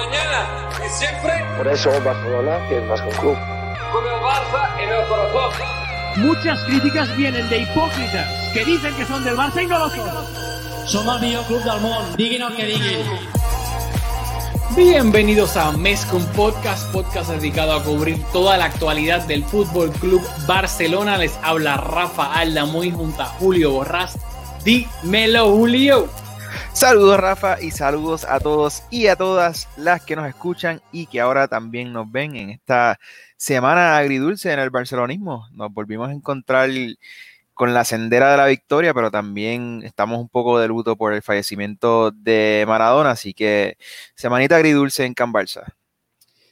mañana y siempre. Por eso Barcelona es más que un club. Con el Barça en el corazón. Muchas críticas vienen de hipócritas que dicen que son del Barça y no lo son. Som el millor club del món, diguin el que diguin. Bienvenidos a Mescom Podcast, podcast dedicado a cubrir toda la actualidad del Fútbol Club Barcelona. Les habla Rafa Alda muy junto a Julio Borrás. Dímelo, Julio. Saludos Rafa y saludos a todos y a todas las que nos escuchan y que ahora también nos ven en esta semana agridulce en el barcelonismo. Nos volvimos a encontrar con la sendera de la victoria, pero también estamos un poco de luto por el fallecimiento de Maradona, así que semanita agridulce en Can Barça.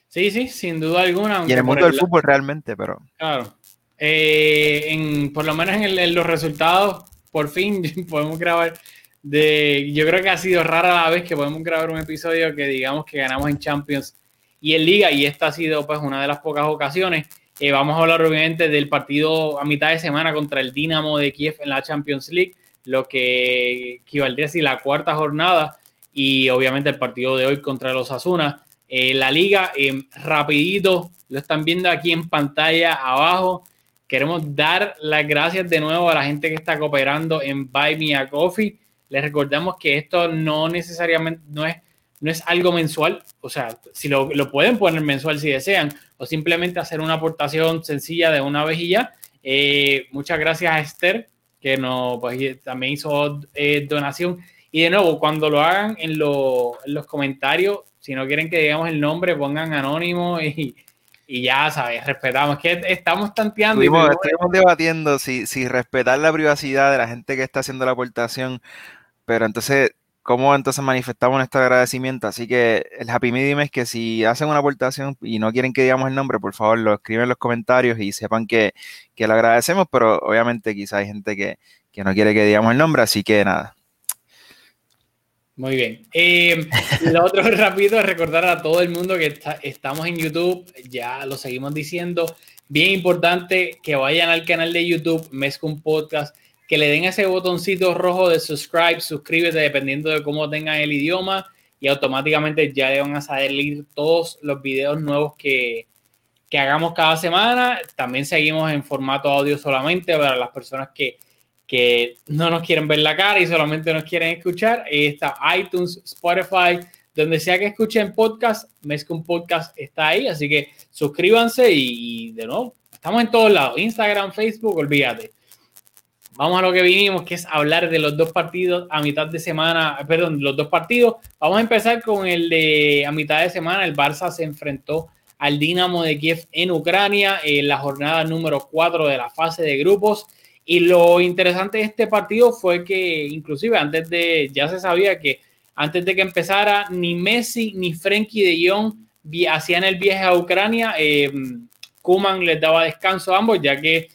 Sí, sí, sin duda alguna. Y en el mundo del fútbol realmente, pero... Claro. Eh, en, por lo menos en, los resultados, por fin podemos grabar de... Yo creo que ha sido rara la vez que podemos grabar un episodio que digamos que ganamos en Champions y en Liga, y esta ha sido pues una de las pocas ocasiones. Eh, vamos a hablar obviamente del partido a mitad de semana contra el Dinamo de Kiev en la Champions League, lo que equivaldría a la cuarta jornada y obviamente el partido de hoy contra los Asuna. Eh, la liga, eh, rapidito, lo están viendo aquí en pantalla abajo. Queremos dar las gracias de nuevo a la gente que está cooperando en Buy Me a Coffee. Les recordamos que esto no necesariamente no es, no es algo mensual, o sea, si lo, lo pueden poner mensual si desean, o simplemente hacer una aportación sencilla de una vejilla. Eh, muchas gracias a Esther, que no, pues, también hizo eh, donación. Y de nuevo, cuando lo hagan en, los comentarios, si no quieren que digamos el nombre, pongan anónimo y, ya sabes, respetamos. que estamos tanteando. Estuvimos, debatiendo si, si respetar la privacidad de la gente que está haciendo la aportación, pero entonces cómo entonces manifestamos nuestro agradecimiento. Así que el happy medium es que si hacen una aportación y no quieren que digamos el nombre, por favor lo escriben en los comentarios y sepan que, que lo agradecemos, pero obviamente quizá hay gente que, no quiere que digamos el nombre, así que nada. Muy bien. Eh, lo otro rápido es recordar a todo el mundo que estamos en YouTube, ya lo seguimos diciendo. Bien importante que vayan al canal de YouTube, Mezcum Podcast que le den ese botoncito rojo de subscribe, suscríbete, dependiendo de cómo tengan el idioma, y automáticamente ya le van a salir todos los videos nuevos que, que hagamos cada semana. También seguimos en formato audio solamente para las personas que, que no nos quieren ver la cara y solamente nos quieren escuchar. Ahí está iTunes, Spotify, donde sea que escuchen podcast, un Podcast está ahí, así que suscríbanse y de nuevo, estamos en todos lados, Instagram, Facebook, olvídate. Vamos a lo que vinimos, que es hablar de los dos partidos a mitad de semana, perdón, los dos partidos. Vamos a empezar con el de a mitad de semana. El Barça se enfrentó al Dinamo de Kiev en Ucrania en la jornada número 4 de la fase de grupos. Y lo interesante de este partido fue que inclusive antes de, ya se sabía que antes de que empezara, ni Messi ni Frenkie de Jong hacían el viaje a Ucrania. Eh, Kuman les daba descanso a ambos, ya que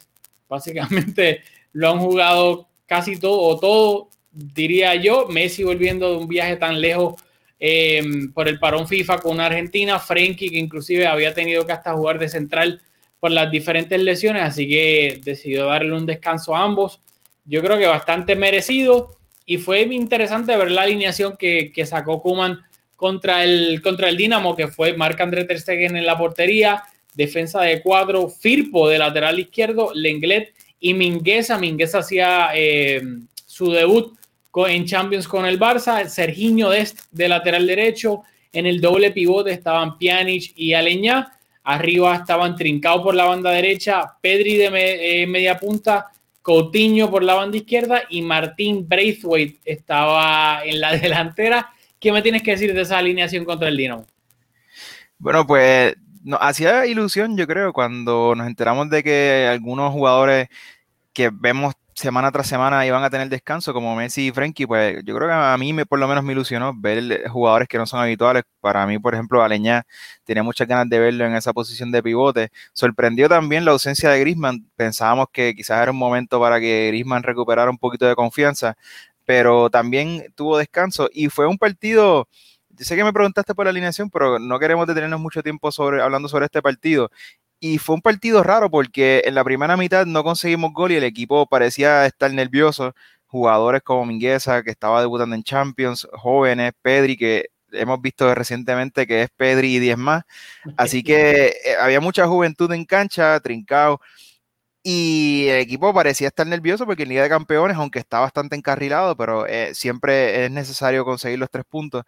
básicamente lo han jugado casi todo o todo, diría yo. Messi volviendo de un viaje tan lejos em, por el parón FIFA con Argentina, Frenkie que inclusive había tenido que hasta jugar de central por las diferentes lesiones, así que decidió darle un descanso a ambos. Yo creo que bastante merecido y fue interesante ver la alineación que, sacó Kuman contra el, contra el Dinamo, que fue Marc André Ter Stegen en la portería, defensa de cuadro, Firpo de lateral izquierdo, Lenglet y Mingueza. Mingueza hacía eh, su debut en Champions con el Barça. Serginho Dest de lateral derecho. En el doble pivote estaban Pjanic y Aleñá. Arriba estaban Trincao por la banda derecha, Pedri de eh, media punta, Coutinho por la banda izquierda y Martín Braithwaite estaba en la delantera. ¿Qué me tienes que decir de esa alineación contra el Dinamo? Bueno, pues nos hacía ilusión, yo creo, cuando nos enteramos de que algunos jugadores que vemos semana tras semana iban a tener descanso, como Messi y Frenkie, pues yo creo que a mí me, por lo menos me ilusionó ver jugadores que no son habituales. Para mí, por ejemplo, Aleñá tenía muchas ganas de verlo en esa posición de pivote. Sorprendió también la ausencia de Grisman. Pensábamos que quizás era un momento para que Grisman recuperara un poquito de confianza, pero también tuvo descanso y fue un partido sé que me preguntaste por la alineación, pero no queremos detenernos mucho tiempo sobre, hablando sobre este partido. Y fue un partido raro porque en la primera mitad no conseguimos gol y el equipo parecía estar nervioso. Jugadores como Mingueza, que estaba debutando en Champions, jóvenes, Pedri, que hemos visto recientemente que es Pedri y 10 más. Así que eh, había mucha juventud en cancha, trincado. Y el equipo parecía estar nervioso porque en Liga de Campeones, aunque está bastante encarrilado, pero eh, siempre es necesario conseguir los tres puntos.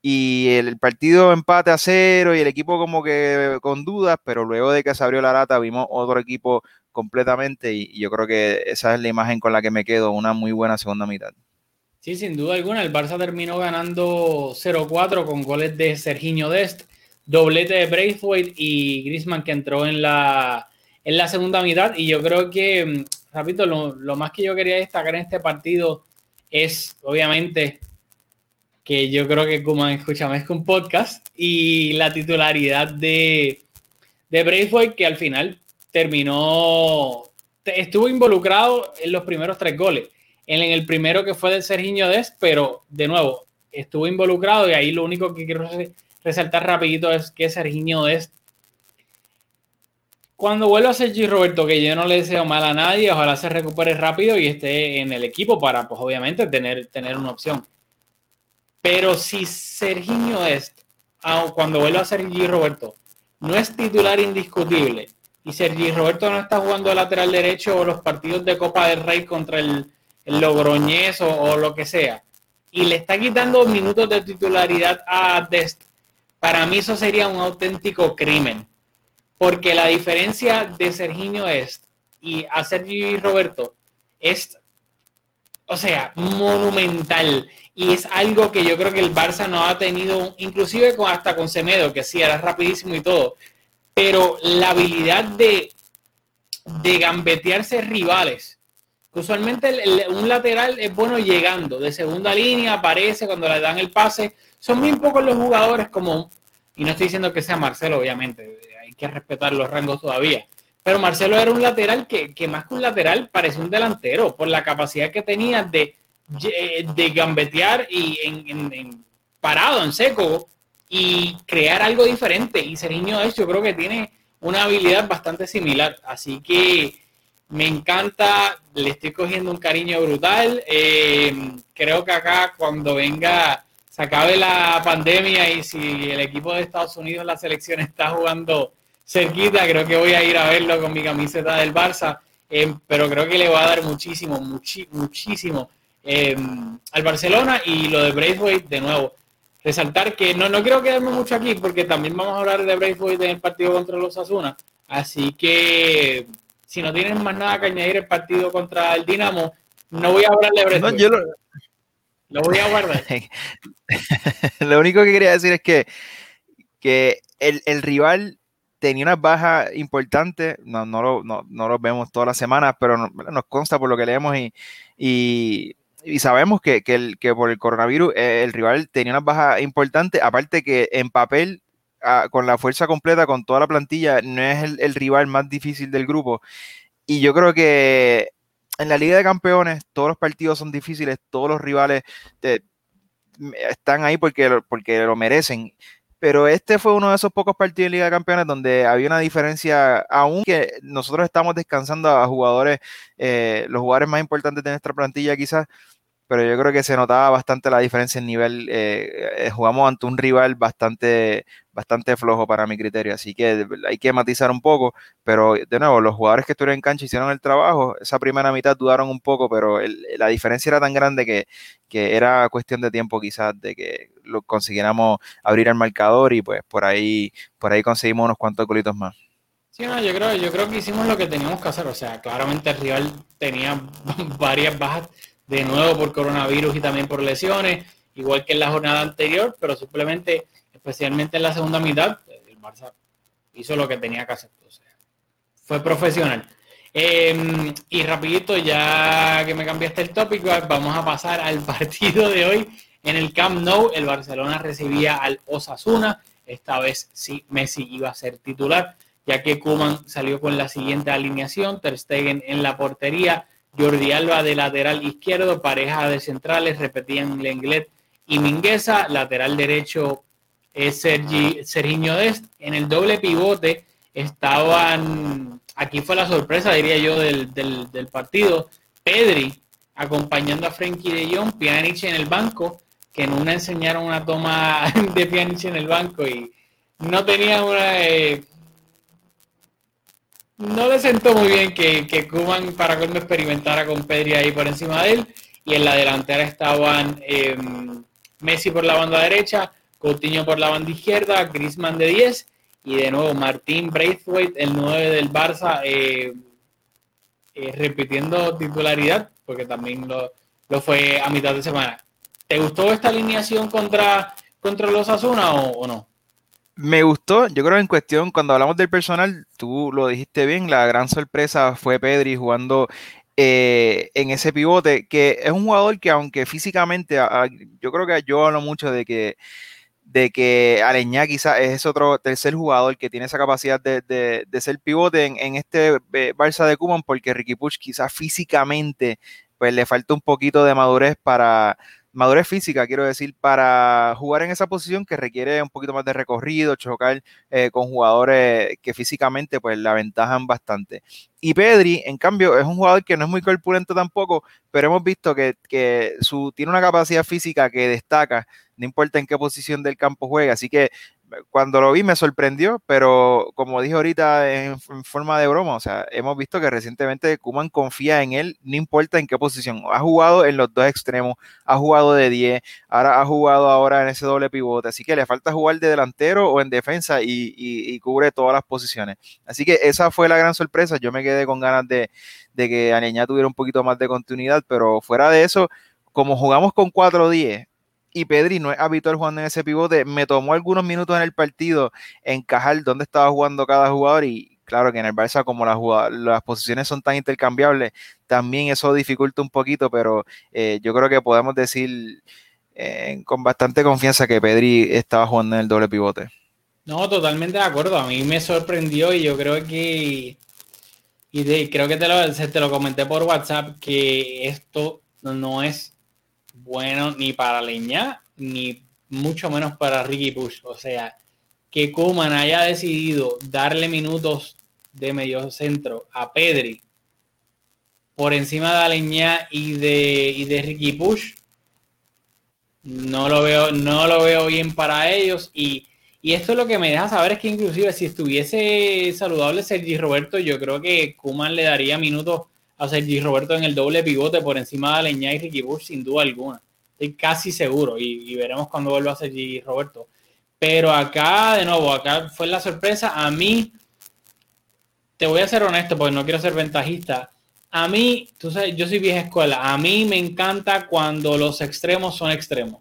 Y el partido empate a cero y el equipo como que con dudas, pero luego de que se abrió la lata vimos otro equipo completamente y, yo creo que esa es la imagen con la que me quedo, una muy buena segunda mitad. Sí, sin duda alguna, el Barça terminó ganando 0-4 con goles de Serginho Dest, doblete de Braithwaite y Griezmann que entró en la, en la segunda mitad y yo creo que, mm, repito, lo, lo más que yo quería destacar en este partido es obviamente que yo creo que como escucha más que un podcast y la titularidad de, de Braithwaite que al final terminó, estuvo involucrado en los primeros tres goles. En, el primero que fue de Serginho Dest, pero de nuevo, estuvo involucrado y ahí lo único que quiero resaltar rapidito es que Serginho Dest cuando vuelva a Sergi Roberto, que yo no le deseo mal a nadie, ojalá se recupere rápido y esté en el equipo para, pues obviamente, tener, tener una opción. Pero si Serginho es, cuando vuelva a Sergi Roberto, no es titular indiscutible y Sergi Roberto no está jugando lateral derecho o los partidos de Copa del Rey contra el, el Logroñés o, lo que sea, y le está quitando minutos de titularidad a Dest, para mí eso sería un auténtico crimen. Porque la diferencia de Serginho es y a Sergi Roberto es, o sea, monumental. Y es algo que yo creo que el Barça no ha tenido, inclusive con, hasta con Semedo, que sí, era rapidísimo y todo. Pero la habilidad de, de gambetearse rivales. Usualmente un lateral es bueno llegando de segunda línea, aparece cuando le dan el pase. Son muy pocos los jugadores como, y no estoy diciendo que sea Marcelo, obviamente, que respetar los rangos todavía. Pero Marcelo era un lateral que, más que un lateral parecía un delantero por la capacidad que tenía de, de gambetear y en, parado, en seco y crear algo diferente. Y Seriño es, yo creo que tiene una habilidad bastante similar. Así que me encanta, le estoy cogiendo un cariño brutal. Eh, creo que acá cuando venga, se acabe la pandemia y si el equipo de Estados Unidos, la selección está jugando cerquita, creo que voy a ir a verlo con mi camiseta del Barça, eh, pero creo que le va a dar muchísimo, muchísimo eh, al Barcelona y lo de Braithwaite de nuevo. Resaltar que no, no quiero quedarme mucho aquí porque también vamos a hablar de Braithwaite en el partido contra los Asuna, así que si no tienen más nada que añadir el partido contra el Dinamo, no voy a hablar de Braithwaite. lo... voy a guardar. lo único que quería decir es que, que el, el rival tenía unas bajas importantes, no, no, lo, no, no los vemos todas las semanas, pero nos consta por lo que leemos y, y, y sabemos que, que, el, que, por el coronavirus eh, el rival tenía unas bajas importantes, aparte que en papel, ah, con la fuerza completa, con toda la plantilla, no es el, rival más difícil del grupo. Y yo creo que en la Liga de Campeones todos los partidos son difíciles, todos los rivales están ahí porque, porque lo merecen pero este fue uno de esos pocos partidos de Liga de Campeones donde había una diferencia, aunque nosotros estamos descansando a jugadores, eh, los jugadores más importantes de nuestra plantilla quizás, pero yo creo que se notaba bastante la diferencia en nivel. Eh, eh, jugamos ante un rival bastante, bastante flojo para mi criterio, así que hay que matizar un poco, pero de nuevo, los jugadores que estuvieron en cancha hicieron el trabajo, esa primera mitad dudaron un poco, pero la diferencia era tan grande que, que, era cuestión de tiempo quizás de que lo consiguiéramos abrir el marcador y pues por ahí, por ahí conseguimos unos cuantos golitos más. Sí, yo creo, yo creo que hicimos lo que teníamos que hacer, o sea, claramente el rival tenía varias bajas de nuevo por coronavirus y también por lesiones, igual que en la jornada anterior, pero simplemente, especialmente en la segunda mitad, el Barça hizo lo que tenía que hacer. O sea, fue profesional. Eh, y rapidito, ya que me cambiaste el tópico, vamos a pasar al partido de hoy. En el Camp Nou, el Barcelona recibía al Osasuna. Esta vez sí, Messi iba a ser titular, ya que Kuman salió con la siguiente alineación. Ter Stegen en la portería, Jordi Alba de lateral izquierdo, pareja de centrales, repetían Lenglet y Mingueza, lateral derecho es Sergi, Sergiño Dest. En el doble pivote estaban, aquí fue la sorpresa, diría yo, del, partido, Pedri acompañando a Frenkie de Jong, Pjanic en el banco, que en una enseñaron una toma de Pjanic en el banco y no tenía una... Eh, no le sentó muy bien que, que Kuman para colmo experimentara con Pedri ahí por encima de él y en la delantera estaban em, Messi por la banda derecha, Coutinho por la banda izquierda, Griezmann de 10 y de nuevo Martín Braithwaite, el 9 del Barça, eh, eh, repitiendo titularidad, porque también lo, fue a mitad de semana. ¿Te gustó esta alineación contra, contra los Asuna o, no? Me gustó, yo creo en cuestión, cuando hablamos del personal, tú lo dijiste bien, la gran sorpresa fue Pedri jugando eh, en ese pivote, que es un jugador que aunque físicamente, yo creo que yo hablo mucho de que de que Aleñá quizás es otro tercer jugador que tiene esa capacidad de, ser pivote en, este eh, Barça de Kuman, porque Ricky Puch quizás físicamente pues le falta un poquito de madurez para, madurez física, quiero decir, para jugar en esa posición que requiere un poquito más de recorrido, chocar eh, con jugadores que físicamente pues la aventajan bastante. Y Pedri, en cambio, es un jugador que no es muy corpulento tampoco, pero hemos visto que, que su, tiene una capacidad física que destaca, no importa en qué posición del campo juega, así que cuando lo vi me sorprendió, pero como dije ahorita en, forma de broma, o sea, hemos visto que recientemente Kuman confía en él, no importa en qué posición. Ha jugado en los dos extremos, ha jugado de 10, ahora ha jugado ahora en ese doble pivote, así que le falta jugar de delantero o en defensa y, cubre todas las posiciones. Así que esa fue la gran sorpresa. Yo me quedé con ganas de, de que Aneña tuviera un poquito más de continuidad, pero fuera de eso, como jugamos con 4-10, y Pedri no es habitual jugando en ese pivote. Me tomó algunos minutos en el partido encajar dónde estaba jugando cada jugador y claro que en el Barça como las, posiciones son tan intercambiables, también eso dificulta un poquito, pero eh, yo creo que podemos decir eh, con bastante confianza que Pedri estaba jugando en el doble pivote. No, totalmente de acuerdo. A mí me sorprendió y yo creo que, y creo que te lo comenté por WhatsApp, que esto no es bueno ni para Leña, ni mucho menos para Ricky Push. O sea, que Kuman haya decidido darle minutos de medio centro a Pedri por encima de Aleñá y de, y de Ricky Push, no lo veo, no lo veo bien para ellos. Y, y, esto es lo que me deja saber es que inclusive si estuviese saludable Sergi Roberto, yo creo que Kuman le daría minutos a Sergi Roberto en el doble pivote por encima de Aleñá y Ricky Bush, sin duda alguna. Estoy casi seguro y, veremos cuando vuelva a Sergi Roberto. Pero acá, de nuevo, acá fue la sorpresa. A mí, te voy a ser honesto porque no quiero ser ventajista. A mí, tú sabes, yo soy vieja escuela. A mí me encanta cuando los extremos son extremos.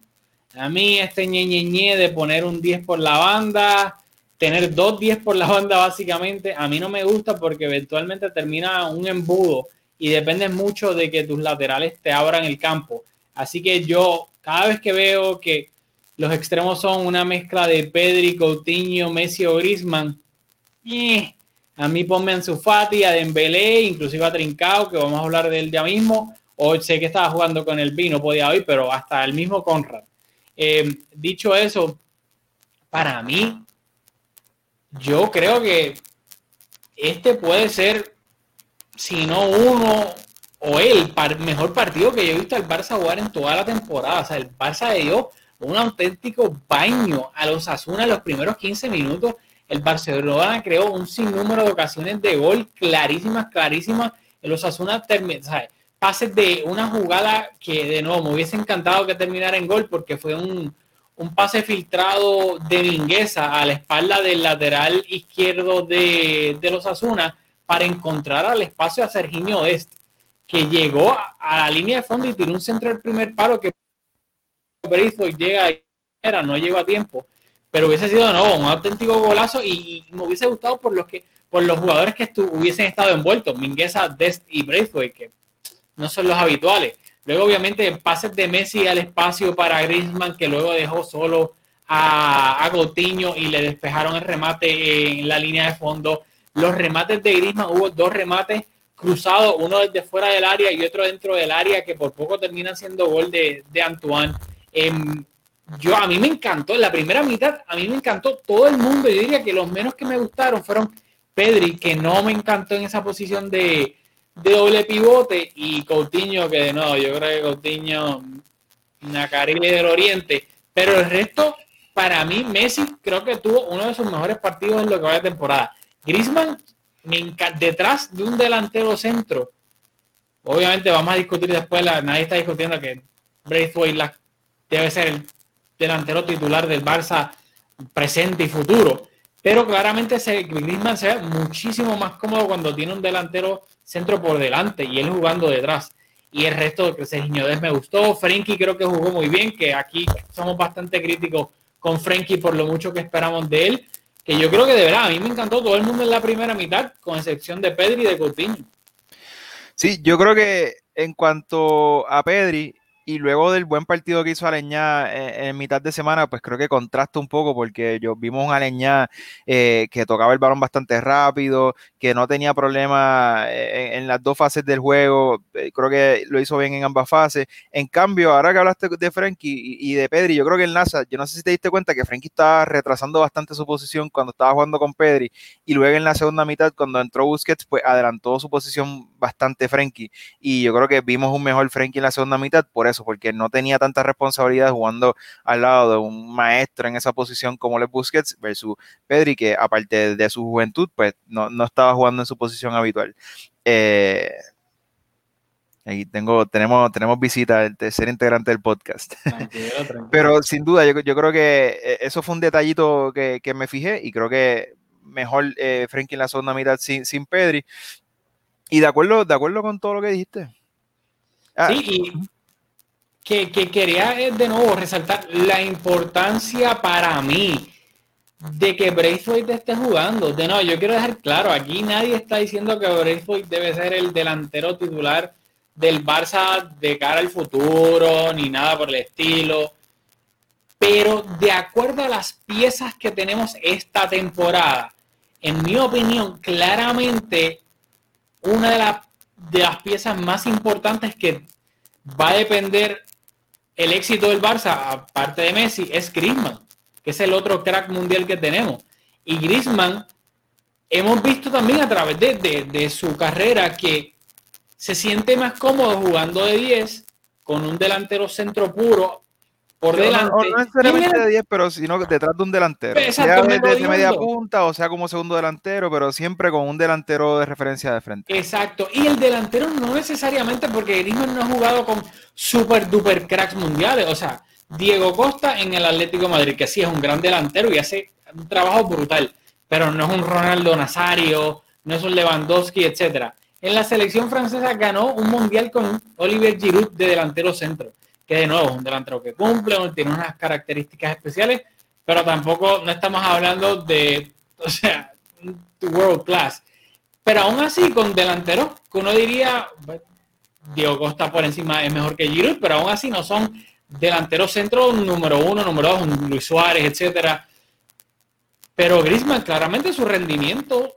A mí este ñe, de poner un 10 por la banda, tener dos 10 por la banda básicamente, a mí no me gusta porque eventualmente termina un embudo y depende mucho de que tus laterales te abran el campo. Así que yo, cada vez que veo que los extremos son una mezcla de Pedri, Coutinho, Messi o Griezmann, eh, a mí ponme en su Fati, a Dembélé, inclusive a Trincao, que vamos a hablar de él ya mismo. O sé que estaba jugando con el B, no podía hoy, pero hasta el mismo Conrad. Eh, dicho eso, para mí, yo creo que este puede ser si no uno o el mejor partido que yo he visto al Barça jugar en toda la temporada. O sea, el Barça le dio un auténtico baño a los Asuna en los primeros 15 minutos. El Barcelona creó un sinnúmero de ocasiones de gol clarísimas, clarísimas. Los Asuna pases de una jugada que de nuevo me hubiese encantado que terminara en gol porque fue un, un pase filtrado de Mingueza a la espalda del lateral izquierdo de, de los Asuna para encontrar al espacio a Serginho Este, que llegó a, la línea de fondo y tiró un centro del primer paro que llega era, no llegó a tiempo, pero hubiese sido no, un auténtico golazo y, me hubiese gustado por los que por los jugadores que hubiesen estado envueltos, Mingueza, Dest y Braithwaite, que no son los habituales. Luego, obviamente, pases de Messi al espacio para Griezmann, que luego dejó solo a, a Coutinho y le despejaron el remate en la línea de fondo. Los remates de Griezmann, hubo dos remates cruzados, uno desde fuera del área y otro dentro del área, que por poco termina siendo gol de, de Antoine. Em, yo a mí me encantó, en la primera mitad a mí me encantó todo el mundo. Yo diría que los menos que me gustaron fueron Pedri, que no me encantó en esa posición de, de doble pivote, y Coutinho, que no, yo creo que Coutinho Nacarile del Oriente, pero el resto, para mí, Messi creo que tuvo uno de sus mejores partidos en lo que va de temporada. Griezmann, detrás de un delantero centro, obviamente vamos a discutir después, nadie está discutiendo que Braithwaite debe ser el delantero titular del Barça presente y futuro, pero claramente se, Griezmann se muchísimo más cómodo cuando tiene un delantero centro por delante y él jugando detrás. Y el resto de Sergio me gustó. Frenkie creo que jugó muy bien, que aquí somos bastante críticos con Frenkie por lo mucho que esperamos de él. Que yo creo que de verdad, a mí me encantó todo el mundo en la primera mitad, con excepción de Pedri y de Coutinho. Sí, yo creo que en cuanto a Pedri, y luego del buen partido que hizo Aleñá en, mitad de semana, pues creo que contrasta un poco porque yo vimos un Aleñá eh, que tocaba el balón bastante rápido, que no tenía problema eh, en, las dos fases del juego, eh, creo que lo hizo bien en ambas fases. En cambio, ahora que hablaste de Frenkie y, de Pedri, yo creo que el NASA, yo no sé si te diste cuenta que Frenkie estaba retrasando bastante su posición cuando estaba jugando con Pedri y luego en la segunda mitad cuando entró Busquets, pues adelantó su posición bastante Frenkie y yo creo que vimos un mejor Frenkie en la segunda mitad por eso porque no tenía tanta responsabilidad jugando al lado de un maestro en esa posición como Les Busquets versus Pedri, que aparte de su juventud, pues no, estaba jugando en su posición habitual. Eh, Ahí tengo, tenemos, tenemos visita del tercer integrante del podcast. Pero sin duda, yo, creo que eh, eso fue un detallito que, me fijé y creo que mejor eh, Frankie en la segunda mitad sin, sin Pedri. Y de acuerdo, de acuerdo con todo lo que dijiste. Ah, sí, y que, quería eh, de nuevo resaltar la importancia para mí de que Braithwaite esté jugando. De nuevo, yo quiero dejar claro, aquí nadie está diciendo que Braithwaite debe ser el delantero titular del Barça de cara al futuro, ni nada por el estilo. Pero de acuerdo a las piezas que tenemos esta temporada, en mi opinión, claramente una de, las de las piezas más importantes que va a depender el éxito del Barça, aparte de Messi, es Griezmann, que es el otro crack mundial que tenemos. Y Griezmann, hemos visto también a través de, su carrera que se siente más cómodo jugando de 10 con un delantero centro puro por delante. No, no necesariamente de 10, pero sino detrás de un delantero. sea de, media punta o sea como segundo delantero, pero siempre con un delantero de referencia de frente. Exacto. Y el delantero no necesariamente porque Griezmann no ha jugado con super duper cracks mundiales. O sea, Diego Costa en el Atlético Madrid, que sí es un gran delantero y hace un trabajo brutal, pero no es un Ronaldo Nazario, no es un Lewandowski, etcétera. En la selección francesa ganó un mundial con Olivier Giroud de delantero centro que de nuevo es un delantero que cumple, tiene unas características especiales, pero tampoco no estamos hablando de, o sea, world class. Pero aún así, con delanteros que uno diría, Diego Costa por encima es mejor que Giroud, pero aún así no son delanteros centro número uno, número dos, Luis Suárez, etcétera. Pero Griezmann, claramente su rendimiento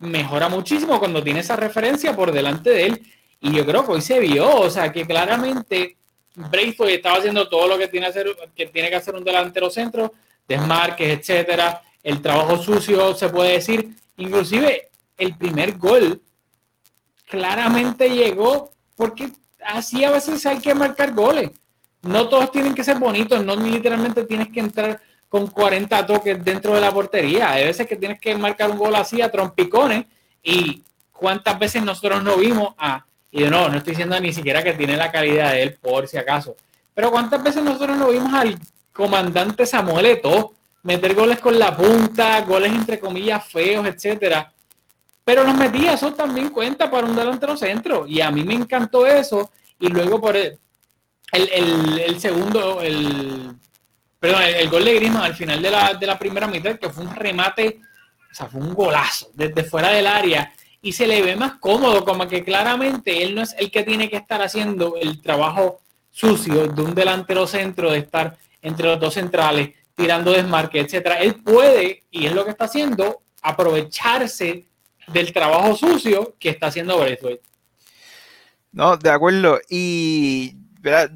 mejora muchísimo cuando tiene esa referencia por delante de él. Y yo creo que hoy se vio, o sea, que claramente Braithwaite estaba haciendo todo lo que tiene, que tiene que hacer un delantero centro, desmarques, etcétera, el trabajo sucio, se puede decir, inclusive el primer gol claramente llegó porque así a veces hay que marcar goles. No todos tienen que ser bonitos, no literalmente tienes que entrar con 40 toques dentro de la portería. Hay veces que tienes que marcar un gol así a trompicones y cuántas veces nosotros no vimos a y de nuevo, no estoy diciendo ni siquiera que tiene la calidad de él, por si acaso. Pero ¿cuántas veces nosotros lo vimos al comandante Samuel Eto'o meter goles con la punta, goles entre comillas feos, etcétera? Pero los metía, eso también cuenta para un delantero centro. Y a mí me encantó eso. Y luego por el, el, segundo, el, perdón, el, gol de Griezmann al final de la, de la primera mitad, que fue un remate, o sea, fue un golazo desde fuera del área y se le ve más cómodo, como que claramente él no es el que tiene que estar haciendo el trabajo sucio de un delantero centro, de estar entre los dos centrales, tirando desmarque, etcétera. Él puede, y es lo que está haciendo, aprovecharse del trabajo sucio que está haciendo Braithwaite. No, de acuerdo. Y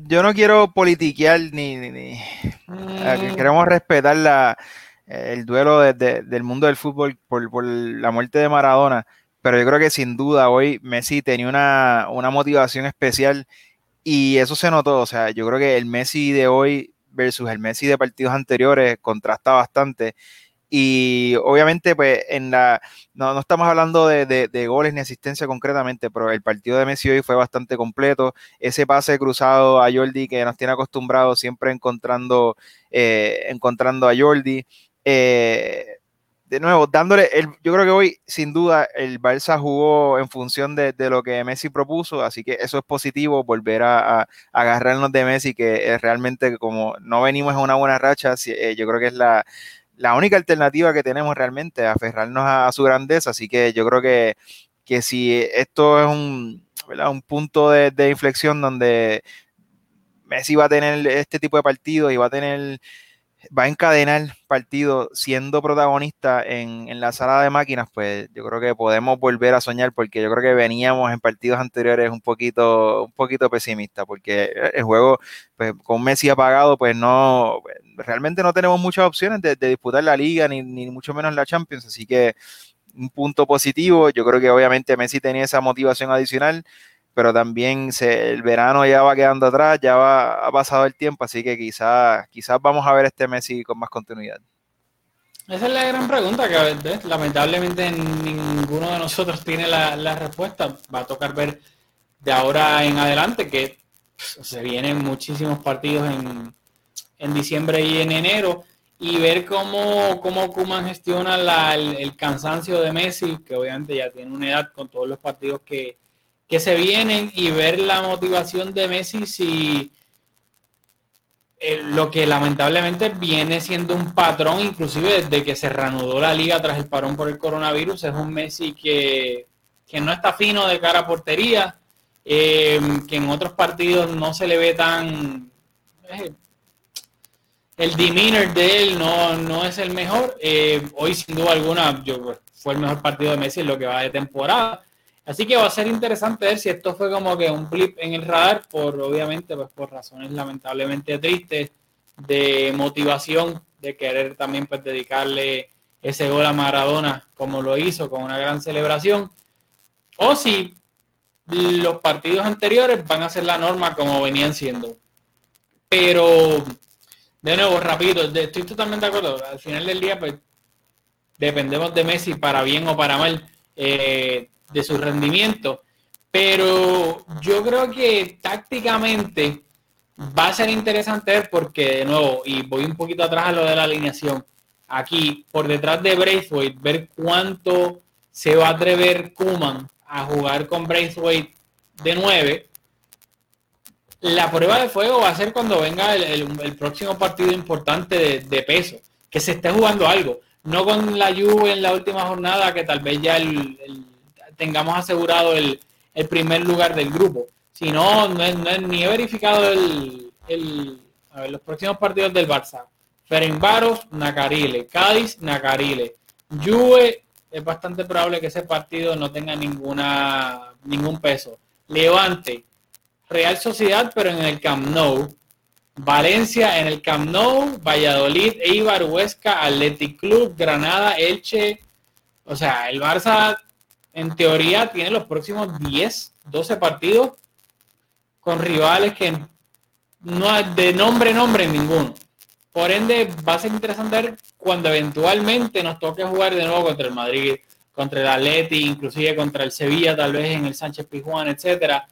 yo no quiero politiquear ni, ni, mm. queremos respetar la, el duelo del mundo del fútbol por, por, la muerte de Maradona pero yo creo que sin duda hoy Messi tenía una, motivación especial Y eso se notó, o sea, yo creo que el Messi de hoy versus el Messi de partidos anteriores contrasta bastante. Y obviamente, pues, en la. No, no estamos hablando de, de, goles ni asistencia concretamente, pero el partido de Messi hoy fue bastante completo. Ese pase cruzado a Jordi que nos tiene acostumbrados siempre encontrando, eh, encontrando a Jordi. Eh, de nuevo, dándole, el, yo creo que hoy, sin duda, el Barça jugó en función de, lo que Messi propuso, así que eso es positivo, volver a, agarrarnos de Messi, que es realmente como no venimos en una buena racha, eh, yo creo que es la, la, única alternativa que tenemos realmente, aferrarnos a, su grandeza, así que yo creo que, que si esto es un, un punto de, de inflexión donde Messi va a tener este tipo de partidos y va a tener va a encadenar partido siendo protagonista en, la sala de máquinas, pues yo creo que podemos volver a soñar porque yo creo que veníamos en partidos anteriores un poquito, un poquito pesimista porque el juego pues, con Messi apagado, pues no, realmente no tenemos muchas opciones de, disputar la liga ni, ni mucho menos la Champions, así que un punto positivo, yo creo que obviamente Messi tenía esa motivación adicional pero también se, el verano ya va quedando atrás, ya va, ha pasado el tiempo, así que quizás quizás vamos a ver este Messi con más continuidad. Esa es la gran pregunta que lamentablemente ninguno de nosotros tiene la, respuesta. Va a tocar ver de ahora en adelante que se vienen muchísimos partidos en, en diciembre y en enero y ver cómo, cómo Kuman gestiona el, el, cansancio de Messi, que obviamente ya tiene una edad con todos los partidos que, que se vienen y ver la motivación de Messi si eh, lo que lamentablemente viene siendo un patrón, inclusive desde que se reanudó la liga tras el parón por el coronavirus, es un Messi que, no está fino de cara a portería, eh, que en otros partidos no se le ve tan... Eh, el demeanor de él no, no es el mejor. hoy, sin duda alguna, yo, fue el mejor partido de Messi en lo que va de temporada. Así que va a ser interesante ver si esto fue como que un blip en el radar, por obviamente, pues por razones lamentablemente tristes de motivación, de querer también pues, dedicarle ese gol a Maradona como lo hizo, con una gran celebración, o si los partidos anteriores van a ser la norma como venían siendo. Pero, de nuevo, rápido, estoy totalmente de acuerdo. Al final del día, pues, dependemos de Messi para bien o para mal. Eh, de su rendimiento. Pero yo creo que tácticamente va a ser interesante ver porque, de nuevo, y voy un poquito atrás a lo de la alineación, aquí por detrás de Braithwaite, ver cuánto se va a atrever Kuman a jugar con Braithwaite de 9. La prueba de fuego va a ser cuando venga el, próximo partido importante de, de, peso, que se esté jugando algo. No con la Juve en la última jornada, que tal vez ya el tengamos asegurado el, primer lugar del grupo. Si no, no, es, ni he verificado el, a ver, los próximos partidos del Barça. Ferenbaros, Nacarile. Cádiz, Nacarile. Juve, es bastante probable que ese partido no tenga ninguna ningún peso. Levante, Real Sociedad, pero en el Camp Nou. Valencia en el Camp Nou, Valladolid, Eibar, Huesca, Athletic Club, Granada, Elche. O sea, el Barça en teoría tiene los próximos 10, 12 partidos con rivales que no hay de nombre nombre ninguno. Por ende, va a ser interesante ver cuando eventualmente nos toque jugar de nuevo contra el Madrid, contra el Atleti, inclusive contra el Sevilla, tal vez en el Sánchez Pizjuán, etcétera.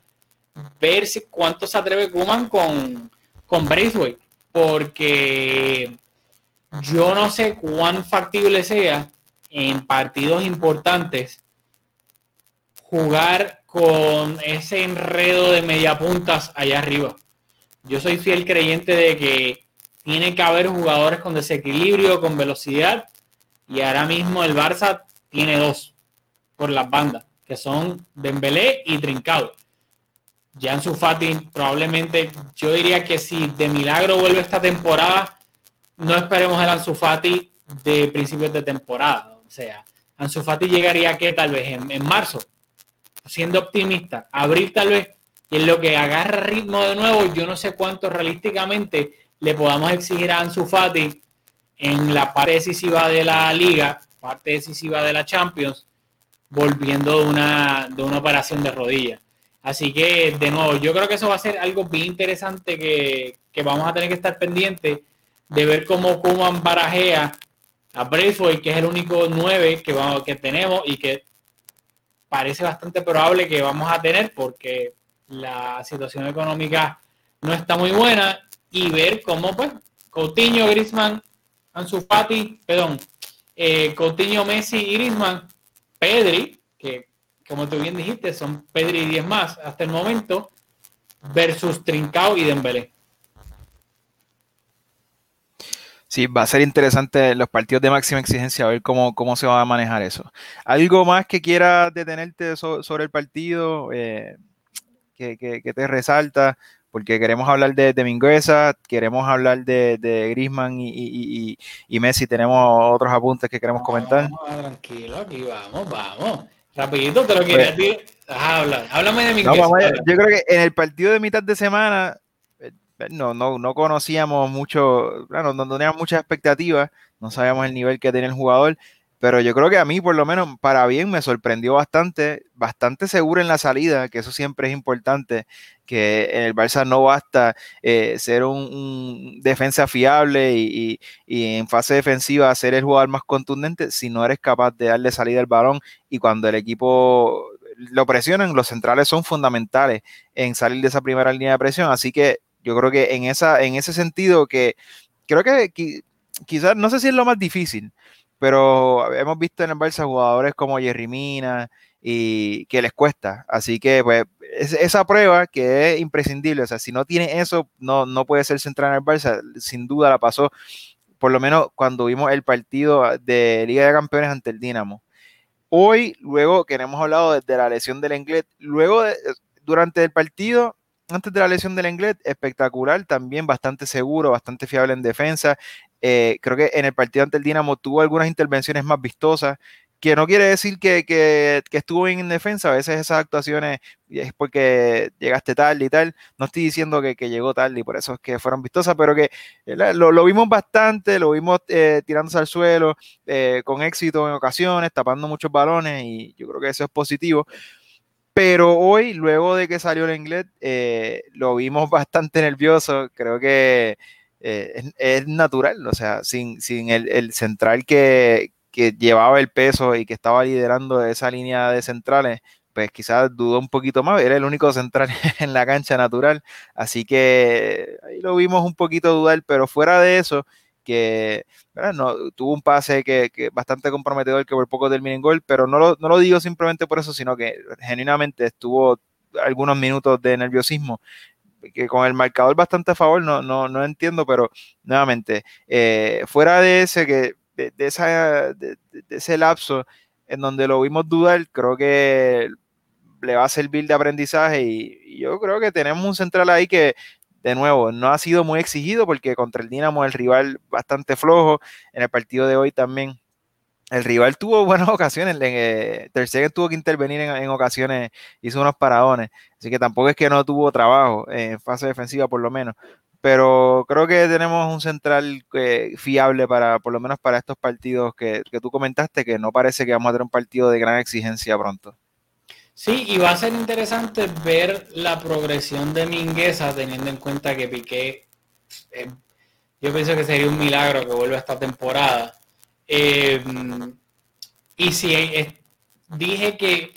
Ver si cuánto se atreve Kuman con, con Braithwaite, porque yo no sé cuán factible sea en partidos importantes jugar con ese enredo de mediapuntas allá arriba. Yo soy fiel creyente de que tiene que haber jugadores con desequilibrio, con velocidad, y ahora mismo el Barça tiene dos por las bandas, que son Dembélé y Trincado. Jansu Fati probablemente, yo diría que si de milagro vuelve esta temporada, no esperemos el Ansu Fati de principios de temporada. O sea, Ansu Fati llegaría que tal vez en marzo, siendo optimista, abril tal vez, y en lo que agarra ritmo de nuevo, yo no sé cuánto realísticamente le podamos exigir a Ansu Fati en la parte decisiva de la liga, parte decisiva de la Champions, volviendo de una, de una operación de rodilla. Así que, de nuevo, yo creo que eso va a ser algo bien interesante que, que vamos a tener que estar pendientes de ver cómo Kuman barajea a Braithwaite, que es el único 9 que, vamos, que tenemos y que parece bastante probable que vamos a tener porque la situación económica no está muy buena y ver cómo pues Coutinho, Griezmann, Ansu Fati, perdón, eh, Coutinho, Messi Griezmann, Pedri, que como tú bien dijiste son Pedri y 10 más hasta el momento, versus Trincao y Dembélé. Sí, va a ser interesante los partidos de máxima exigencia, a ver cómo, cómo se va a manejar eso. ¿Algo más que quieras detenerte sobre el partido eh, que, te resalta? Porque queremos hablar de, de Mingueza, queremos hablar de, de Grisman y, Messi, tenemos otros apuntes que queremos comentar. tranquilo, aquí vamos, vamos. Rapidito te lo quería pues decir. háblame de Mingueza. yo creo que en el partido de mitad de semana no, no, no conocíamos mucho, claro, no, teníamos muchas expectativas, no sabíamos el nivel que tenía el jugador, pero yo creo que a mí, por lo menos, para bien, me sorprendió bastante, bastante seguro en la salida, que eso siempre es importante, que en el Barça no basta eh, ser un, defensa fiable y, en fase defensiva ser el jugador más contundente si no eres capaz de darle salida al balón y cuando el equipo lo presionan, los centrales son fundamentales en salir de esa primera línea de presión, así que yo creo que en, esa, en ese sentido que creo que quizás, no sé si es lo más difícil, pero hemos visto en el Barça jugadores como Jerry Mina y que les cuesta. Así que pues esa prueba que es imprescindible, o sea, si no tiene eso, no, no puede ser central en el Barça, sin duda la pasó, por lo menos cuando vimos el partido de Liga de Campeones ante el Dinamo. Hoy, luego que hemos hablado de, la lesión del inglés, luego durante el partido antes de la lesión del inglés, espectacular, también bastante seguro, bastante fiable en defensa. Eh, creo que en el partido ante el Dinamo tuvo algunas intervenciones más vistosas, que no quiere decir que, estuvo bien en defensa, a veces esas actuaciones es porque llegaste tarde y tal, no estoy diciendo que, llegó tarde y por eso es que fueron vistosas, pero que lo, vimos bastante, lo vimos eh, tirándose al suelo eh, con éxito en ocasiones, tapando muchos balones y yo creo que eso es positivo. Pero hoy, luego de que salió el inglés, eh, lo vimos bastante nervioso. Creo que eh, es, natural, o sea, sin, sin el, central que, llevaba el peso y que estaba liderando esa línea de centrales, pues quizás dudó un poquito más. Era el único central en la cancha natural. Así que ahí lo vimos un poquito dudar, pero fuera de eso, que no, tuvo un pase que, que, bastante comprometedor que por poco termina en gol, pero no lo, no lo digo simplemente por eso, sino que genuinamente estuvo algunos minutos de nerviosismo que con el marcador bastante a favor, no, no, no entiendo, pero nuevamente, eh, fuera de ese, que, de, esa, de, ese lapso en donde lo vimos dudar, creo que le va a servir de aprendizaje y, y, yo creo que tenemos un central ahí que de nuevo, no ha sido muy exigido porque contra el Dinamo el rival bastante flojo. En el partido de hoy también el rival tuvo buenas ocasiones. Eh, Ter tuvo que intervenir en, ocasiones, hizo unos paradones. Así que tampoco es que no tuvo trabajo en fase defensiva, por lo menos. Pero creo que tenemos un central eh, fiable para, por lo menos para estos partidos que, que tú comentaste, que no parece que vamos a tener un partido de gran exigencia pronto. Sí, y va a ser interesante ver la progresión de Mingueza teniendo en cuenta que Piqué, eh, yo pienso que sería un milagro que vuelva esta temporada. Eh, y si dije que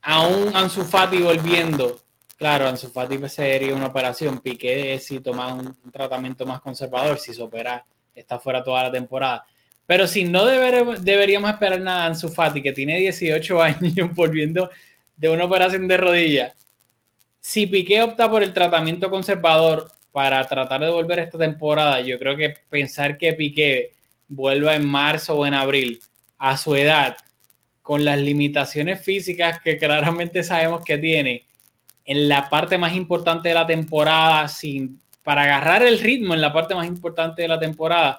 aún Ansu Fati volviendo, claro, Ansu Fati sería una operación, Piqué si toma un, tratamiento más conservador, si se opera, está fuera toda la temporada. Pero si no deberíamos esperar nada en su Fati, que tiene 18 años volviendo de una operación de rodilla, si Piqué opta por el tratamiento conservador para tratar de volver esta temporada, yo creo que pensar que Piqué vuelva en marzo o en abril a su edad, con las limitaciones físicas que claramente sabemos que tiene, en la parte más importante de la temporada, sin, para agarrar el ritmo en la parte más importante de la temporada,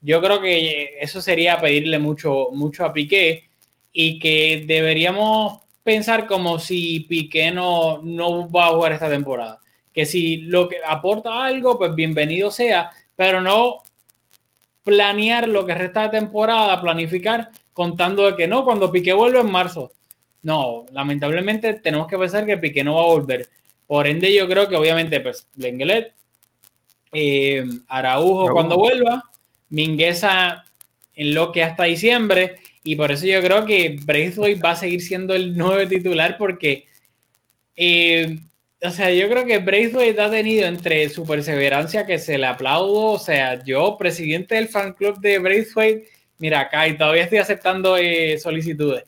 yo creo que eso sería pedirle mucho, mucho a Piqué y que deberíamos pensar como si Piqué no, no va a jugar esta temporada. Que si lo que aporta algo, pues bienvenido sea, pero no planear lo que resta de temporada, planificar contando de que no, cuando Piqué vuelve en marzo. No, lamentablemente tenemos que pensar que Piqué no va a volver. Por ende, yo creo que obviamente, pues, Lenglet, eh, Araujo cuando vuelva, Mingueza en lo que hasta diciembre, y por eso yo creo que Braithwaite va a seguir siendo el nuevo titular porque, eh, o sea, yo creo que Braithwaite ha tenido entre su perseverancia que se le aplaudo, o sea, yo, presidente del fan club de Braithwaite, mira acá y todavía estoy aceptando eh, solicitudes,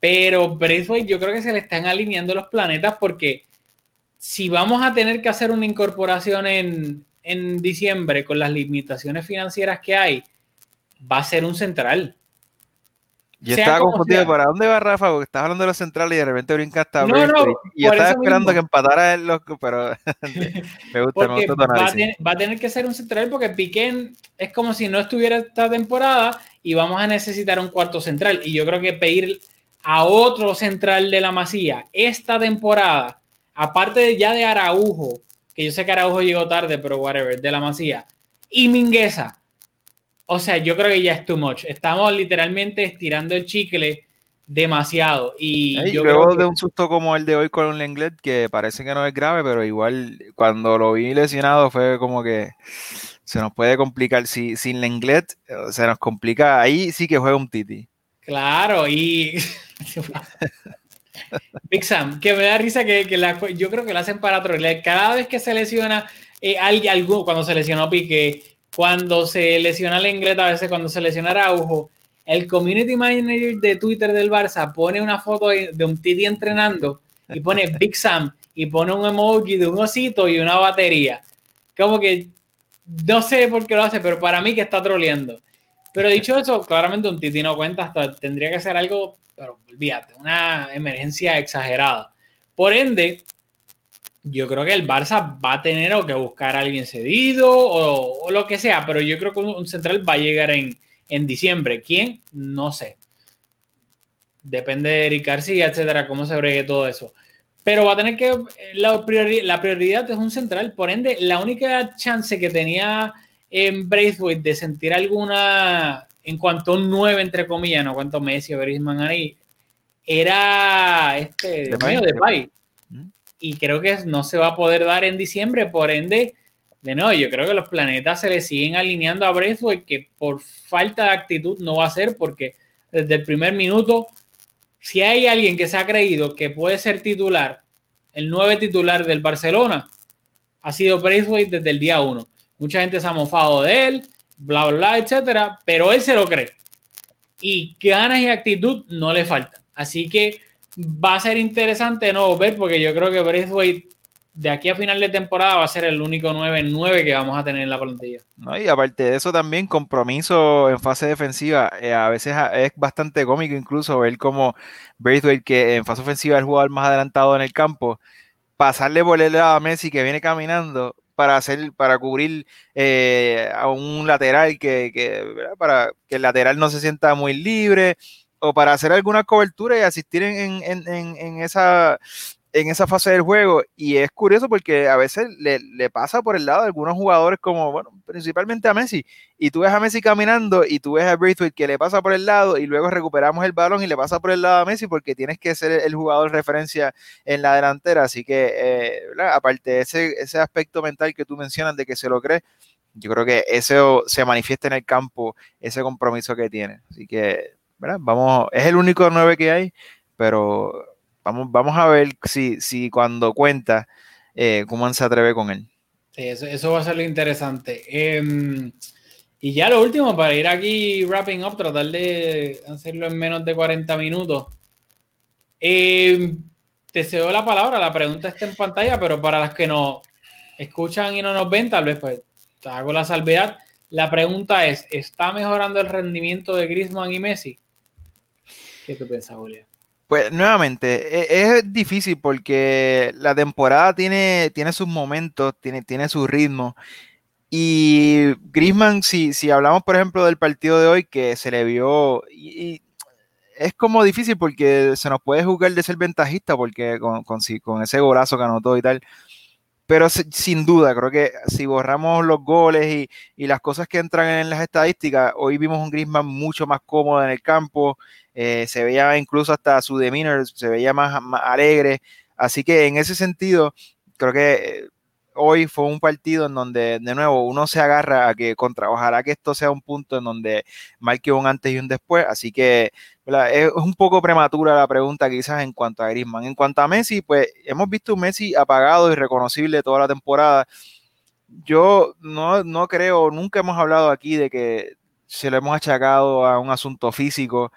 pero Braithwaite yo creo que se le están alineando los planetas porque si vamos a tener que hacer una incorporación en, en diciembre con las limitaciones financieras que hay, va a ser un central. Yo estaba confundido, ¿para dónde va Rafa? Porque estás hablando de los centrales y de repente brinca hasta no, no, y yo estaba esperando que empatara el loco, pero me gusta, me gusta va, a tener, va a tener que ser un central porque Piquén es como si no estuviera esta temporada y vamos a necesitar un cuarto central. Y yo creo que pedir a otro central de la Masía esta temporada, aparte ya de Araujo, que yo sé que Araujo llegó tarde, pero whatever, de la Masía, y Mingueza o sea, yo creo que ya es too much. Estamos literalmente estirando el chicle demasiado. Y luego de un susto como el de hoy con un Lenglet, que parece que no es grave, pero igual cuando lo vi lesionado fue como que se nos puede complicar. Si, sin Lenglet eh, se nos complica, ahí sí que juega un Titi. Claro, y Big Sam, que me da risa que, yo creo que lo hacen para trolear. Cada vez que se lesiona eh, alguien, cuando se lesionó Pique, cuando se lesiona el inglés, a veces cuando se lesiona Araujo, el community manager de Twitter del Barça pone una foto de un Titi entrenando y pone Big Sam y pone un emoji de un osito y una batería. Como que no sé por qué lo hace, pero para mí que está troleando. Pero dicho eso, claramente un Titi no cuenta, hasta tendría que ser algo, pero olvídate, una emergencia exagerada. Por ende, yo creo que el Barça va a tener que buscar a alguien cedido o, lo que sea, pero yo creo que un, central va a llegar en, diciembre. ¿Quién? No sé. Depende de Eric García, etcétera, cómo se bregue todo eso. Pero va a tener que. La, la prioridad es un central. Por ende, la única chance que tenía en Braithwaite de sentir alguna. En cuanto a un 9, entre comillas, no cuanto Messi o Griezmann ahí, era este. De, de Pai y creo que no se va a poder dar en diciembre, por ende, de nuevo, yo creo que los planetas se le siguen alineando a Braithwaite, que por falta de actitud no va a ser, porque desde el primer minuto, si hay alguien que se ha creído que puede ser titular, el nueve titular del Barcelona, ha sido Braithwaite desde el día uno. Mucha gente se ha mofado de él, bla, bla, bla, etcétera, pero él se lo cree. Y ganas y actitud no le faltan. Así que va a ser interesante no ver, porque yo creo que Braithwaite de aquí a final de temporada va a ser el único 9-9 que vamos a tener en la plantilla. No, y aparte de eso también, compromiso en fase defensiva. Eh, a veces es bastante cómico incluso ver como Braithwaite, que en fase ofensiva es el jugador más adelantado en el campo, pasarle por el lado a Messi que viene caminando para hacer, para cubrir eh, a un lateral que, que, para que el lateral no se sienta muy libre o para hacer alguna cobertura y asistir en, en, en, en, esa, en esa fase del juego. Y es curioso porque a veces le, le, pasa por el lado de algunos jugadores como, bueno, principalmente a Messi. Y tú ves a Messi caminando y tú ves a Braithwaite que le pasa por el lado y luego recuperamos el balón y le pasa por el lado a Messi porque tienes que ser el jugador referencia en la delantera. Así que, eh, aparte de ese, ese aspecto mental que tú mencionas de que se lo cree, yo creo que eso se manifiesta en el campo, ese compromiso que tiene. Así que Vamos, es el único 9 que hay, pero vamos, vamos a ver si, si cuando cuenta, eh, cómo se atreve con él. Sí, eso, va a ser lo interesante. Em, y ya lo último, para ir aquí wrapping up, tratar de hacerlo en menos de 40 minutos. Em, te cedo la palabra, la pregunta está en pantalla, pero para las que no escuchan y no nos ven, tal vez pues te hago la salvedad. La pregunta es, ¿está mejorando el rendimiento de Griezmann y Messi? ¿Qué tú piensas, Julia? Pues nuevamente, e, es, difícil porque la temporada tiene, tiene sus momentos, tiene, tiene su ritmo. Y Griezmann, si, si hablamos por ejemplo del partido de hoy que se le vio, y, es como difícil porque se nos puede jugar de ser ventajista porque con, con, ese golazo que anotó y tal. Pero sin duda, creo que si borramos los goles y, y, las cosas que entran en las estadísticas, hoy vimos un Griezmann mucho más cómodo en el campo, eh, se veía incluso hasta su demeanor, se veía más, más alegre, así que en ese sentido, creo que eh, hoy fue un partido en donde, de nuevo, uno se agarra a que contra, ojalá que esto sea un punto en donde marque un antes y un después, así que es un poco prematura la pregunta quizás en cuanto a Griezmann. En cuanto a Messi, pues hemos visto un Messi apagado y reconocible toda la temporada. Yo no, no creo, nunca hemos hablado aquí de que se lo hemos achacado a un asunto físico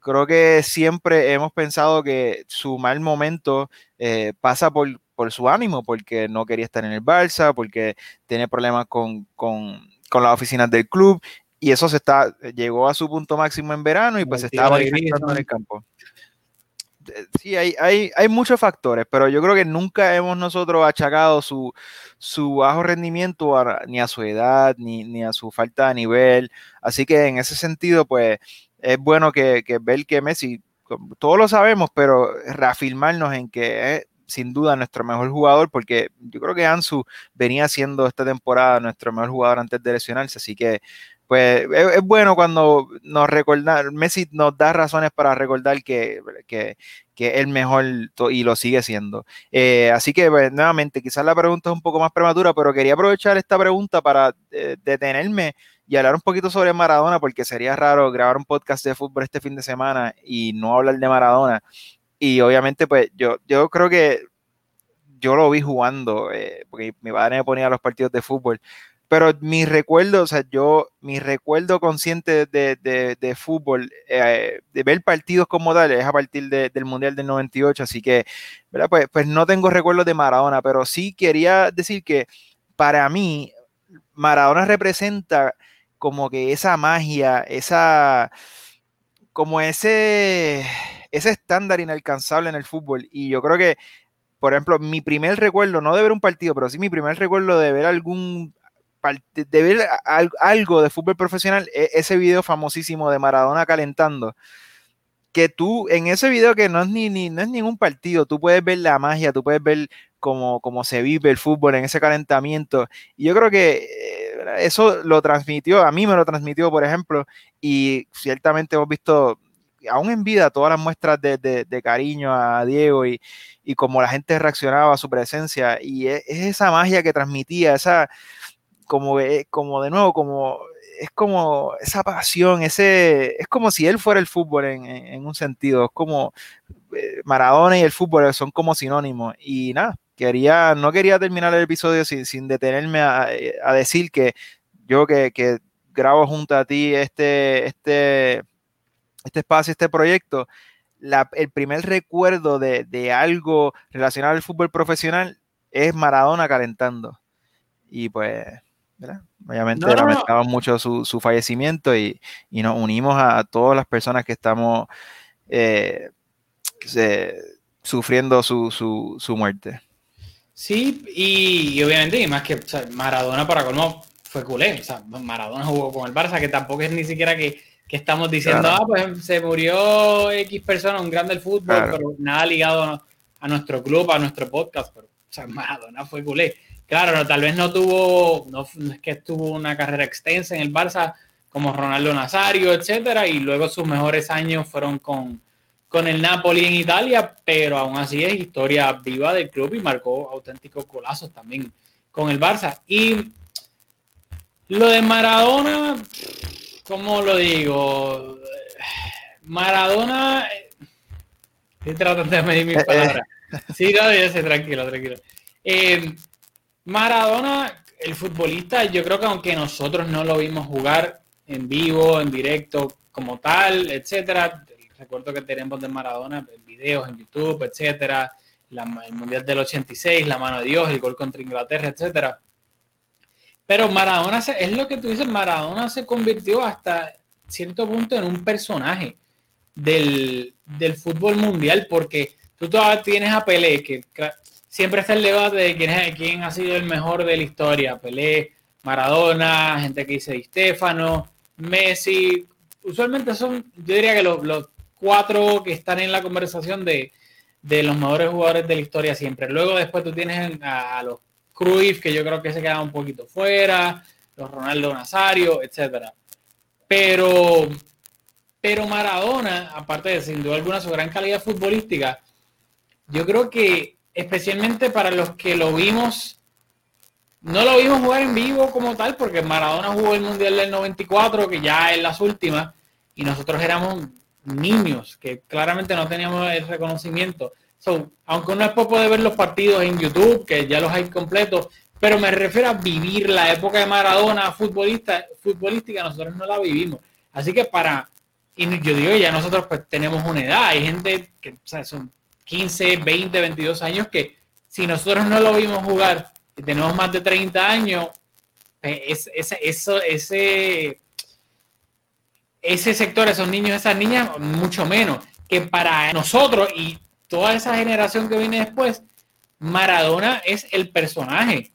creo que siempre hemos pensado que su mal momento eh, pasa por, por su ánimo, porque no quería estar en el Barça, porque tiene problemas con, las oficinas del club, y eso se está, llegó a su punto máximo en verano y pues estaba manifestando en el campo. Sí, hay, hay, hay, muchos factores, pero yo creo que nunca hemos nosotros achacado su, su bajo rendimiento ni a su edad, ni, ni, a su falta de nivel. Así que en ese sentido, pues es bueno que, que ver que Messi, todos lo sabemos, pero reafirmarnos en que es sin duda nuestro mejor jugador, porque yo creo que Ansu venía siendo esta temporada nuestro mejor jugador antes de lesionarse, así que pues es, bueno cuando nos recordar, Messi nos da razones para recordar que, que, que es mejor y lo sigue siendo. Eh, así que pues, nuevamente, quizás la pregunta es un poco más prematura, pero quería aprovechar esta pregunta para eh, detenerme y hablar un poquito sobre Maradona, porque sería raro grabar un podcast de fútbol este fin de semana y no hablar de Maradona. Y obviamente, pues yo, yo creo que yo lo vi jugando, eh, porque mi padre me ponía los partidos de fútbol. Pero mi recuerdo, o sea, yo, mi recuerdo consciente de, de, fútbol, eh, de ver partidos como tal, es a partir del Mundial del 98, así que, ¿verdad? Pues, pues no tengo recuerdos de Maradona, pero sí quería decir que para mí, Maradona representa como que esa magia, esa, como ese, ese estándar inalcanzable en el fútbol. Y yo creo que, por ejemplo, mi primer recuerdo, no de ver un partido, pero sí mi primer recuerdo de ver algún de ver algo de fútbol profesional, e, ese video famosísimo de Maradona calentando, que tú en ese video que no es ni, ni no es ningún partido, tú puedes ver la magia, tú puedes ver cómo, cómo se vive el fútbol en ese calentamiento. Y yo creo que eh, eso lo transmitió, a mí me lo transmitió, por ejemplo, y ciertamente hemos visto aún en vida todas las muestras de, cariño a Diego y, y cómo la gente reaccionaba a su presencia. Y es, esa magia que transmitía, esa como, como de nuevo, como es como esa pasión, ese, es como si él fuera el fútbol en, un sentido, es como eh, Maradona y el fútbol son como sinónimos. Y nada, quería, no quería terminar el episodio sin, sin detenerme a, a, decir que yo que, que grabo junto a ti este, este este espacio, este proyecto, el primer recuerdo de, algo relacionado al fútbol profesional es Maradona calentando. Y pues, obviamente lamentamos mucho su, fallecimiento y, nos unimos a, todas las personas que estamos eh, sufriendo su, muerte. Sí, y, obviamente, y más que Maradona para colmo fue culé. O sea, Maradona jugó con el Barça, que tampoco es ni siquiera que que estamos diciendo, ah, pues se murió X persona, un grande del fútbol, pero nada ligado a, nuestro club, a nuestro podcast, pero o sea, Maradona fue culé. Claro, tal vez no tuvo, no, es que tuvo una carrera extensa en el Barça como Ronaldo Nazario, etcétera, y luego sus mejores años fueron con, con el Napoli en Italia, pero aún así es historia viva del club y marcó auténticos colazos también con el Barça. Y lo de Maradona, ¿cómo lo digo? Maradona. Estoy tratando de medir mis eh, eh. palabras. Sí, no, ya sé, tranquilo, tranquilo. Eh, Maradona, el futbolista, yo creo que aunque nosotros no lo vimos jugar en vivo, en directo, como tal, etcétera, recuerdo que tenemos de Maradona videos en YouTube, etcétera, el Mundial del 86, la mano de Dios, el gol contra Inglaterra, etcétera. Pero Maradona, es lo que tú dices, Maradona se convirtió hasta cierto punto en un personaje del, fútbol mundial, porque tú todavía tienes a Pelé, que siempre está el debate de quién, es, quién ha sido el mejor de la historia, Pelé, Maradona, gente que dice Di Stefano, Messi, usualmente son, yo diría que los, cuatro que están en la conversación de, los mejores jugadores de la historia siempre. Luego después tú tienes a los Cruyff, que yo creo que se quedaba un poquito fuera, los Ronaldo Nazario, etcétera. Pero, Pero Maradona, aparte de sin duda alguna su gran calidad futbolística, yo creo que especialmente para los que lo vimos, no lo vimos jugar en vivo como tal, porque Maradona jugó el Mundial del 94, que ya es las últimas, y nosotros éramos niños, que claramente no teníamos el reconocimiento. aunque uno después puede ver los partidos en YouTube, que ya los hay completos, pero me refiero a vivir la época de Maradona futbolista, futbolística, nosotros no la vivimos. Así que para, y yo digo, ya nosotros pues tenemos una edad, hay gente que son 15, 20, 22 años que si nosotros no lo vimos jugar y tenemos más de 30 años, eh, es, eso, ese, ese sector, esos niños, esas niñas, mucho menos. Que para nosotros y toda esa generación que viene después, Maradona es el personaje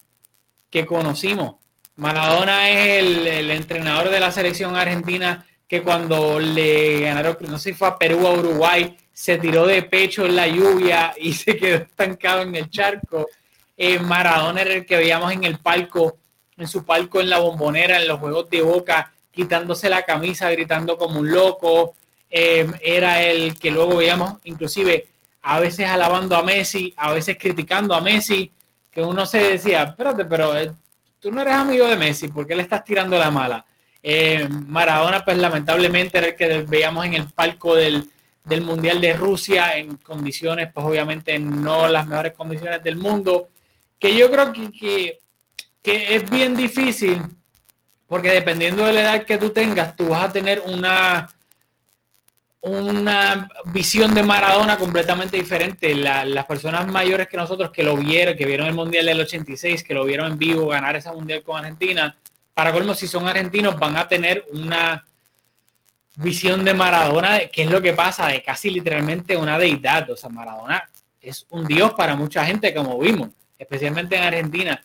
que conocimos. Maradona es el, entrenador de la selección argentina que cuando le ganaron, no sé si fue a Perú o Uruguay, se tiró de pecho en la lluvia y se quedó estancado en el charco. Eh, Maradona era el que veíamos en el palco, en su palco en la bombonera, en los juegos de boca, quitándose la camisa, gritando como un loco. Eh, era el que luego veíamos inclusive a veces alabando a Messi, a veces criticando a Messi que uno se decía, espérate, pero eh, tú no eres amigo de Messi, ¿por qué le estás tirando la mala? Eh, Maradona, pues lamentablemente era el que veíamos en el palco del, Mundial de Rusia en condiciones, pues obviamente no las mejores condiciones del mundo, que yo creo que, que es bien difícil, porque dependiendo de la edad que tú tengas, tú vas a tener una una visión de Maradona completamente diferente. las personas mayores que nosotros que lo vieron, que vieron el Mundial del 86, que lo vieron en vivo ganar ese Mundial con Argentina, para colmo, si son argentinos, van a tener una visión de Maradona, que es lo que pasa, de casi literalmente una deidad. O sea, Maradona es un dios para mucha gente, como vimos, especialmente en Argentina.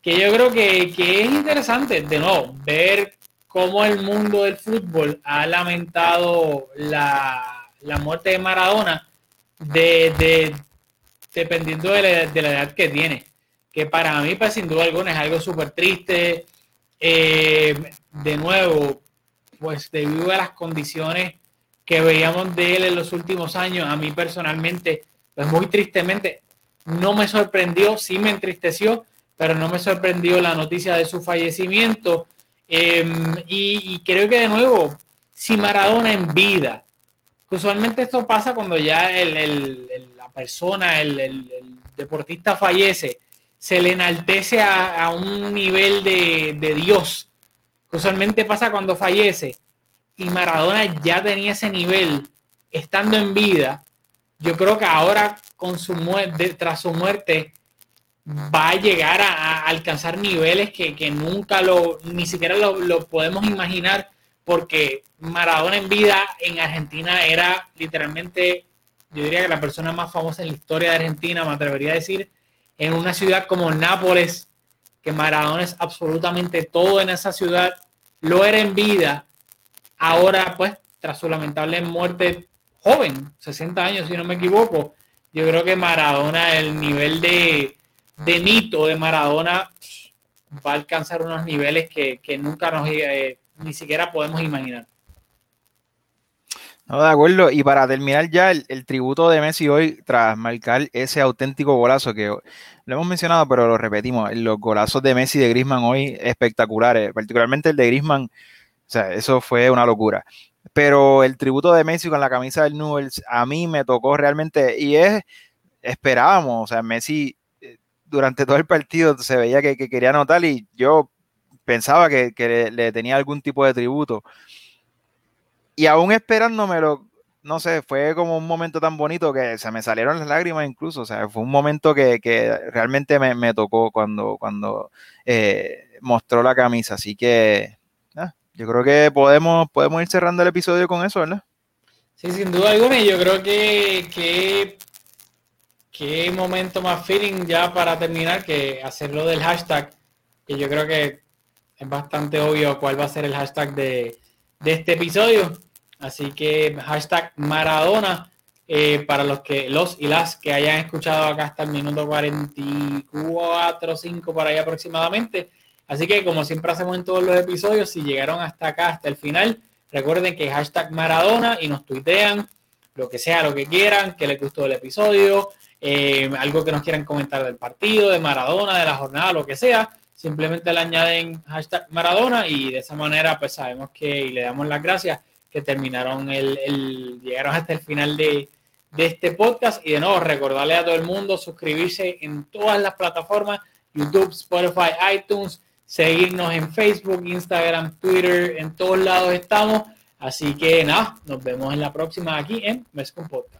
Que yo creo que, que es interesante, de nuevo, ver cómo el mundo del fútbol ha lamentado la, muerte de Maradona de, dependiendo de la, edad que tiene. Que para mí, pues sin duda alguna, es algo súper triste. Eh, de nuevo, pues debido a las condiciones que veíamos de él en los últimos años, a mí personalmente, pues muy tristemente, no me sorprendió, sí me entristeció, pero no me sorprendió la noticia de su fallecimiento Em, y, creo que de nuevo, si Maradona en vida, usualmente esto pasa cuando ya la persona, el, deportista fallece, se le enaltece a, un nivel de, de, Dios. Usualmente pasa cuando fallece y Maradona ya tenía ese nivel estando en vida. Yo creo que ahora con su muerte, tras su muerte, va a llegar a, alcanzar niveles que, nunca lo, ni siquiera lo, podemos imaginar, porque Maradona en vida en Argentina era literalmente, yo diría que la persona más famosa en la historia de Argentina, me atrevería a decir, en una ciudad como Nápoles, que Maradona es absolutamente todo en esa ciudad, lo era en vida, ahora pues tras su lamentable muerte joven, 60 años si no me equivoco, yo creo que Maradona, el nivel de, de mito de Maradona va a alcanzar unos niveles que, nunca nos eh, ni siquiera podemos imaginar. No, de acuerdo. Y para terminar ya el, tributo de Messi hoy, tras marcar ese auténtico golazo que lo hemos mencionado, pero lo repetimos, los golazos de Messi y de Grisman hoy espectaculares, particularmente el de Grisman, o sea, eso fue una locura. Pero el tributo de Messi con la camisa del Newell's a mí me tocó realmente y es, esperábamos, o sea, Messi durante todo el partido se veía que, quería anotar y yo pensaba que, le, tenía algún tipo de tributo. Y aún esperándomelo, no sé, fue como un momento tan bonito que se me salieron las lágrimas incluso. O sea, fue un momento que, realmente me, tocó cuando, cuando eh, mostró la camisa. Así que ah, yo creo que podemos, podemos ir cerrando el episodio con eso, ¿verdad? Sí, sin duda alguna. Y yo creo que, que qué momento más feeling ya para terminar que hacerlo del hashtag, que yo creo que es bastante obvio cuál va a ser el hashtag de, este episodio. Así que hashtag Maradona eh, para los que los y las que hayan escuchado acá hasta el minuto 44 5 por ahí aproximadamente. Así que como siempre hacemos en todos los episodios, si llegaron hasta acá, hasta el final, Recuerden que hashtag Maradona y nos tuitean lo que sea, lo que quieran, que les gustó el episodio, eh, algo que nos quieran comentar del partido, de Maradona, de la jornada, lo que sea. Simplemente le añaden hashtag Maradona y de esa manera pues sabemos que y le damos las gracias que terminaron el, el llegaron hasta el final de, de este podcast y de nuevo recordarle a todo el mundo suscribirse en todas las plataformas YouTube, Spotify, iTunes, seguirnos en Facebook, Instagram, Twitter, en todos lados estamos. Así que nada, nos vemos en la próxima aquí en Mescon Podcast.